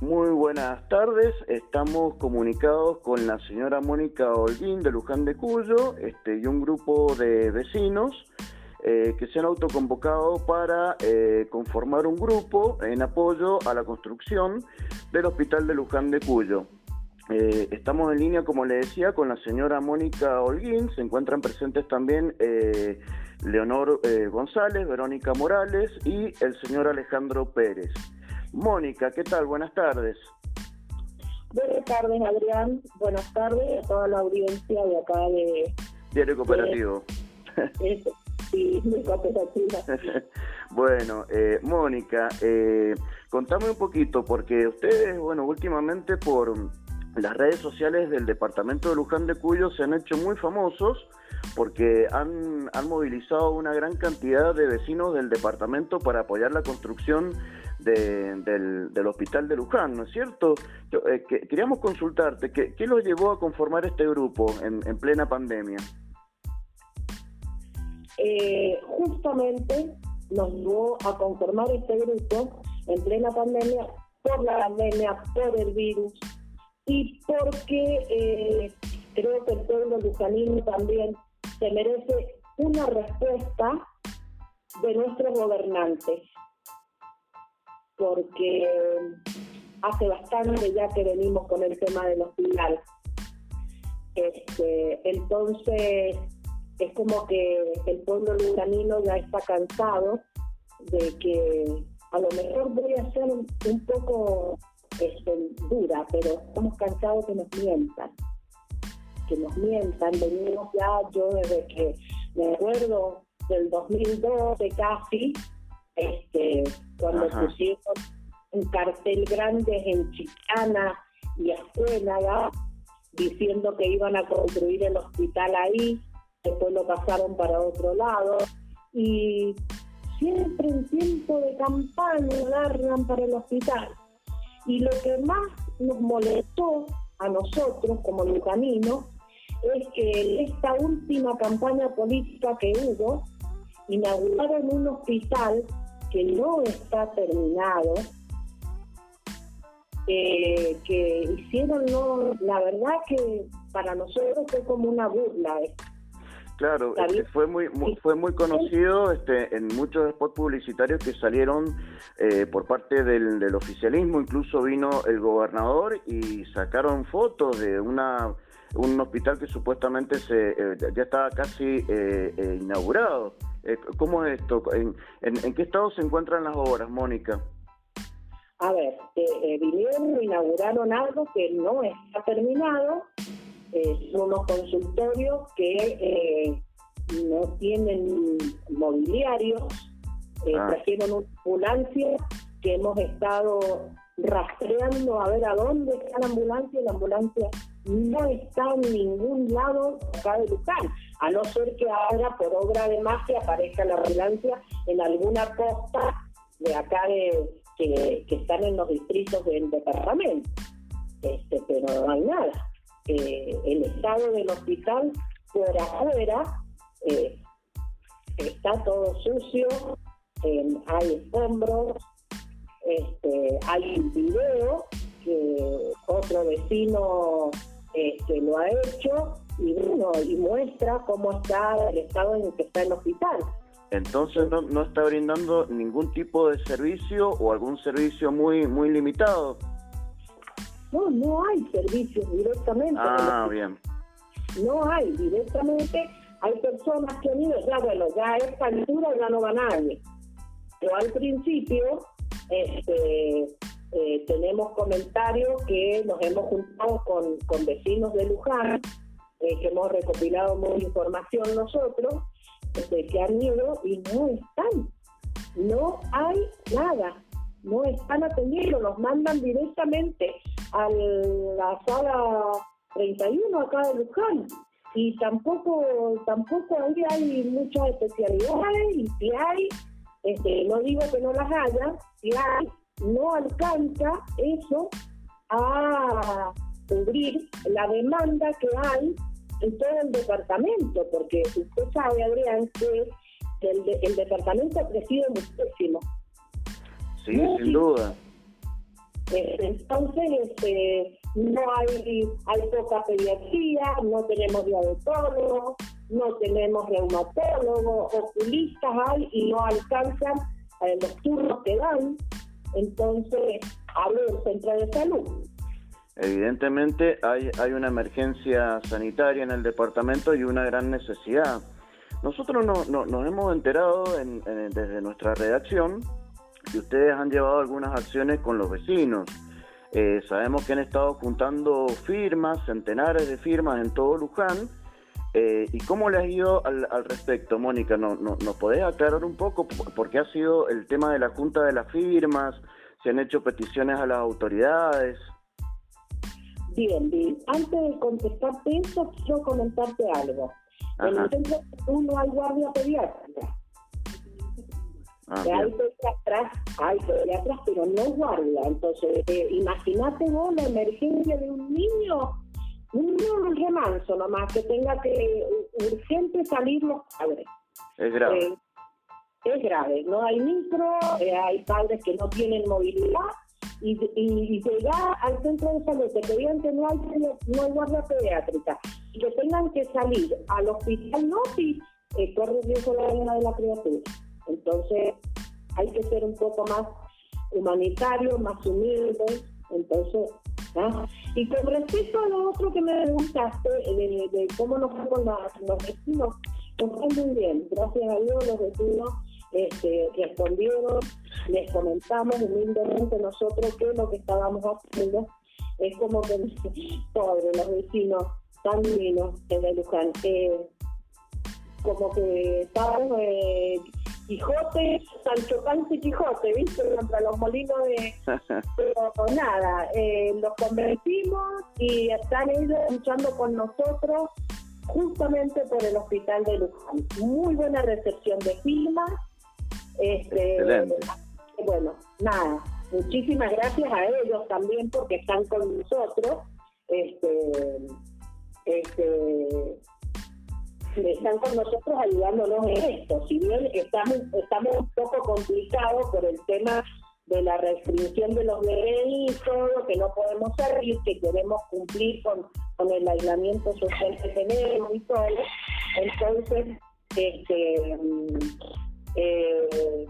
Muy buenas tardes, estamos comunicados con la señora Mónica Holguín de Luján de Cuyo este, y un grupo de vecinos eh, que se han autoconvocado para eh, conformar un grupo en apoyo a la construcción del Hospital de Luján de Cuyo. Eh, estamos en línea, como le decía, con la señora Mónica Holguín, se encuentran presentes también Leonor González, Verónica Morales y el señor Alejandro Pérez. Mónica, ¿qué tal? Buenas tardes. Buenas tardes, Adrián. Buenas tardes a toda la audiencia de acá de... Diario Cooperativo. sí, muy cooperativa. bueno, eh, Mónica, eh, contame un poquito, porque ustedes, bueno, últimamente por las redes sociales del departamento de Luján de Cuyo se han hecho muy famosos porque han, han movilizado una gran cantidad de vecinos del departamento para apoyar la construcción del, del, hospital de Luján, ¿no es cierto? Eh, queríamos consultarte, ¿qué, ¿qué los llevó a conformar este grupo en, en plena pandemia? Eh, justamente nos llevó a conformar este grupo en plena pandemia por la pandemia, por el virus y porque eh, creo que el pueblo lujanino también se merece una respuesta de nuestros gobernantes porque hace bastante ya que venimos con el tema del hospital. Este, entonces, es como que el pueblo luganino ya está cansado de que a lo mejor voy a ser un, poco este, dura, pero estamos cansados que nos mientan, que nos mientan. Venimos ya, yo desde que me acuerdo del 2012 casi, este, cuando pusieron un cartel grande en Chicana y Escuela, diciendo que iban a construir el hospital ahí, después lo pasaron para otro lado, y siempre en tiempo de campaña agarran para el hospital. Y lo que más nos molestó a nosotros como lucaninos es que esta última campaña política que hubo, inauguraron un hospital que no está terminado, eh, que hicieron, no, la verdad que para nosotros fue como una burla. Claro, este, fue muy, fue muy conocido este, en muchos spots publicitarios que salieron eh, por parte del, del, oficialismo, incluso vino el gobernador y sacaron fotos de una un hospital que supuestamente se eh, ya estaba casi inaugurado. Eh, ¿Cómo es esto? ¿En, en, qué estado se encuentran las obras, Mónica? A ver, eh, eh, vinieron, inauguraron algo que no está terminado, son unos consultorios que no tienen mobiliarios, ah. trajeron una ambulancia que hemos estado rastreando a ver a dónde está la ambulancia y la ambulancia no está en ningún lado acá de Luján, a no ser que ahora por obra de magia aparezca la ambulancia en alguna costa de acá de que, están en los distritos del departamento. Este, pero no hay nada. Eh, el estado del hospital por afuera eh, está todo sucio, hay escombros, este, hay un video que otro vecino este, lo ha hecho y bueno, y muestra cómo está el estado en el que está el hospital. Entonces no, no está brindando ningún tipo de servicio o algún servicio muy muy limitado. No, no hay servicios directamente. Ah, bien. No hay directamente. Hay personas que han ido, ya bueno, ya a esta altura ya no va nadie. Pero al principio, este, eh, tenemos comentarios que nos hemos juntado con, con vecinos de Luján, eh, que hemos recopilado mucha información nosotros, de que han ido y no están. No hay nada. No están atendiendo. Los mandan directamente a la sala 31 acá de Luján. Y tampoco, tampoco ahí hay muchas especialidades y si hay, este, no digo que no las haya, si hay, no alcanza eso a cubrir la demanda que hay en todo el departamento, porque usted sabe, Adrián, que el, el departamento ha crecido muchísimo. Sí, sin duda. Eh, entonces, este, no hay, hay poca pediatría, no tenemos diabetólogos, no tenemos reumatólogos, oculistas hay y no alcanzan eh, los turnos que dan. Entonces, hablo del centro de salud. Evidentemente hay, hay una emergencia sanitaria en el departamento y una gran necesidad. Nosotros no, nos hemos enterado desde nuestra redacción que ustedes han llevado algunas acciones con los vecinos. Eh, sabemos que han estado juntando firmas, centenares de firmas en todo Luján. Eh, ¿Y cómo les ha ido al, respecto, Mónica? ¿No, no, ¿Nos podés aclarar un poco por qué ha sido el tema de la junta de las firmas? ¿Se han hecho peticiones a las autoridades? Bien, bien. Antes de contestarte eso, quiero comentarte algo. En el centro no hay guardia pediátrica. Ah, hay pediatras, hay pediatras, pero no guardia. Entonces, eh, imagínate vos la emergencia de un niño, un niño remanso nomás, que tenga que urgente salir los padres. Es grave. Eh, es grave. No hay micro, eh, hay padres que no tienen movilidad y, y, llegar al centro de salud que te que no hay, no hay guardia pediátrica y que tengan que salir al hospital no si eh, corre riesgo la vida de la criatura. Entonces hay que ser un poco más humanitario, más humilde. Entonces, ¿ah? y con respecto a lo otro que me preguntaste, de, de cómo nos fue con los vecinos, nos fue muy bien. Gracias a Dios los vecinos este, respondieron, les comentamos humildemente nosotros que lo que estábamos haciendo es como que, pobre, los vecinos tan divinos de Luján, eh, como que estaban eh, Quijote, Sancho Panza y Quijote, ¿viste? Contra los molinos de... Pero nada, eh, los convertimos y están ellos luchando con nosotros justamente por el hospital de Luján. Muy buena recepción de firmas, este, Bueno, nada, muchísimas gracias a ellos también porque están con nosotros. Este, este, están con nosotros ayudándonos en esto. Si bien estamos, estamos un poco complicados por el tema de la restricción de los bebés y todo, que no podemos salir, que queremos cumplir con, con el aislamiento social que tenemos y todo. Entonces, este, eh,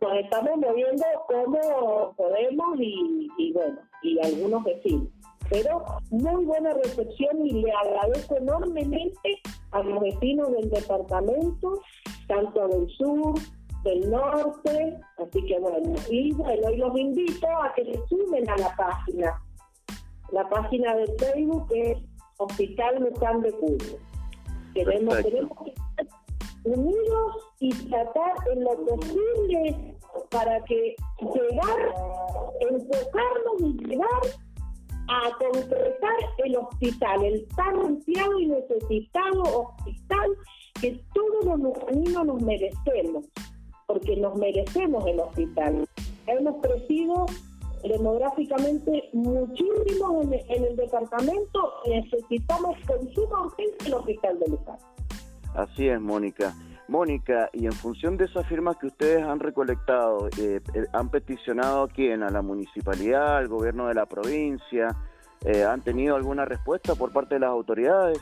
nos estamos moviendo como podemos y, bueno, y algunos vecinos. Pero muy buena recepción y le agradezco enormemente a los vecinos del departamento, tanto del sur, del norte, así que bueno, y bueno, y los invito a que se sumen a la página, la página de Facebook es Hospital Luján de Cuyo. Queremos, tenemos que unidos y tratar en lo posible para que llegar, enfocarnos y llegar a concretar el hospital, el tan ansiado y necesitado hospital que todos los niños nos merecemos, porque nos merecemos el hospital. Hemos crecido demográficamente muchísimo en, el departamento necesitamos con suma urgencia el hospital de Luján. Así es, Mónica. Mónica, y en función de esas firmas que ustedes han recolectado, eh, eh, ¿han peticionado a quién? ¿A la municipalidad, al gobierno de la provincia? Eh, ¿Han tenido alguna respuesta por parte de las autoridades?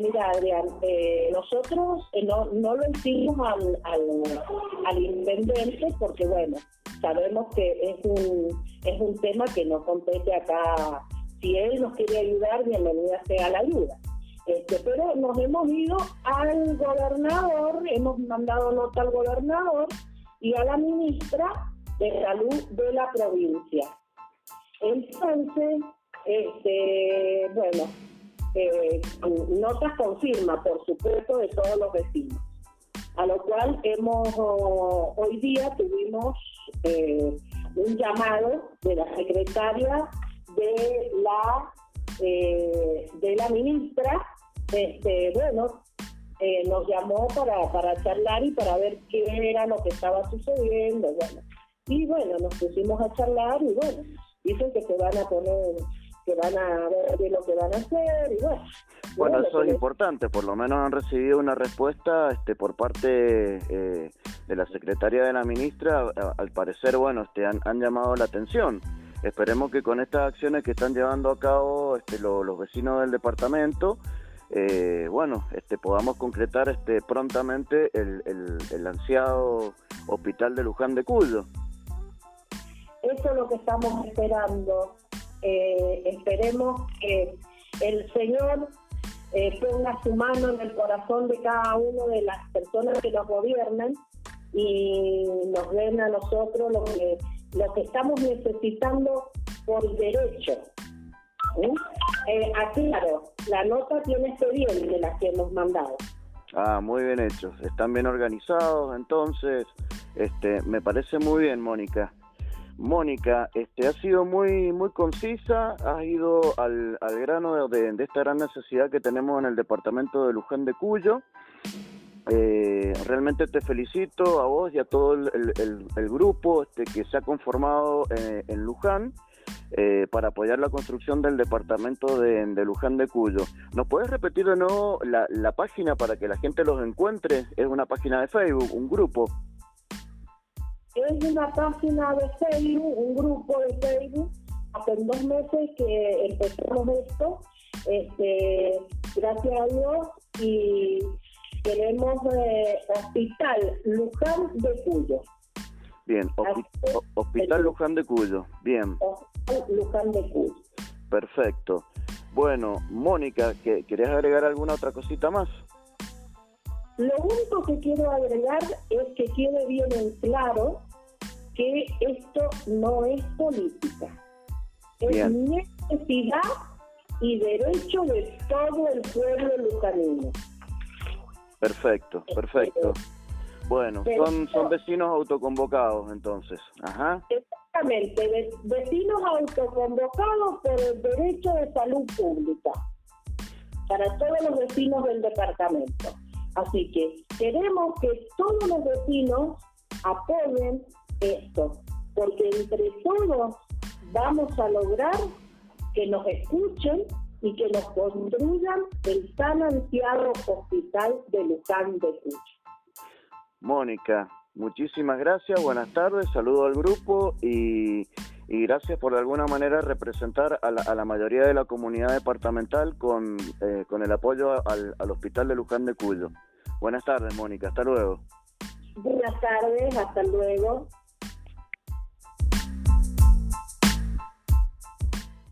mira, Adrián, nosotros no, no lo hicimos al, al, al, intendente porque, bueno, sabemos que es un, es un tema que no compete acá. Si él nos quiere ayudar, bienvenida sea la ayuda este, pero nos hemos ido al gobernador, hemos mandado nota al gobernador y a la ministra de Salud de la provincia. Entonces, este, bueno, eh, notas confirma, por supuesto, de todos los vecinos. A lo cual hemos, hoy día tuvimos eh, un llamado de la secretaria de la, eh, de la ministra este, bueno, eh, nos llamó para, para charlar y para ver qué era lo que estaba sucediendo, bueno. Y bueno, nos pusimos a charlar y bueno, dicen que se van a poner, que van a ver qué lo que van a hacer y bueno. Bueno, eso es importante, por lo menos han recibido una respuesta este, por parte eh, de la Secretaría de la Ministra, al parecer, bueno, este, han, han llamado la atención. Esperemos que con estas acciones que están llevando a cabo este, los vecinos del departamento, eh, bueno, este, podamos concretar este, prontamente el, el, ansiado hospital de Luján de Cuyo. Eso es lo que estamos esperando. Eh, esperemos que el Señor eh, ponga su mano en el corazón de cada una de las personas que nos gobiernan y nos den a nosotros lo que, lo que estamos necesitando por derecho. Eh, aclaro, la nota tiene expediente, la que hemos mandado. Ah, muy bien hechos. Están bien organizados, entonces, este, me parece muy bien, Mónica. Mónica, este, ha sido muy, muy concisa, has ido al, al grano de, esta gran necesidad que tenemos en el departamento de Luján de Cuyo. Eh, realmente te felicito a vos y a todo el, grupo este, que se ha conformado eh, en Luján eh, para apoyar la construcción del departamento de, Luján de Cuyo. ¿Nos puedes repetir de nuevo la, página para que la gente los encuentre? Es una página de Facebook, un grupo es una página de Facebook, un grupo de Facebook, hace dos meses que empezamos esto, este, gracias a Dios, y tenemos eh, Hospital Luján de Cuyo. Bien, Hospital Luján de Cuyo, bien. Hospital Luján de Cuyo. Perfecto. Bueno, Mónica, ¿querés agregar alguna otra cosita más? Lo único que quiero agregar es que quede bien en claro que esto no es política. Es necesidad y derecho de todo el pueblo lucanino. Perfecto, perfecto. Bueno, son, son vecinos autoconvocados entonces. Ajá. Exactamente, vecinos autoconvocados por el derecho de salud pública para todos los vecinos del departamento. Así que queremos que todos los vecinos apoyen esto, porque entre todos vamos a lograr que nos escuchen y que nos construyan el tan ansiado hospital de Luján de Cuyo. Mónica, muchísimas gracias, buenas tardes, saludo al grupo y, gracias por de alguna manera representar a la, mayoría de la comunidad departamental con, eh, con el apoyo al, al hospital de Luján de Cuyo. Buenas tardes, Mónica, hasta luego. Buenas tardes, hasta luego.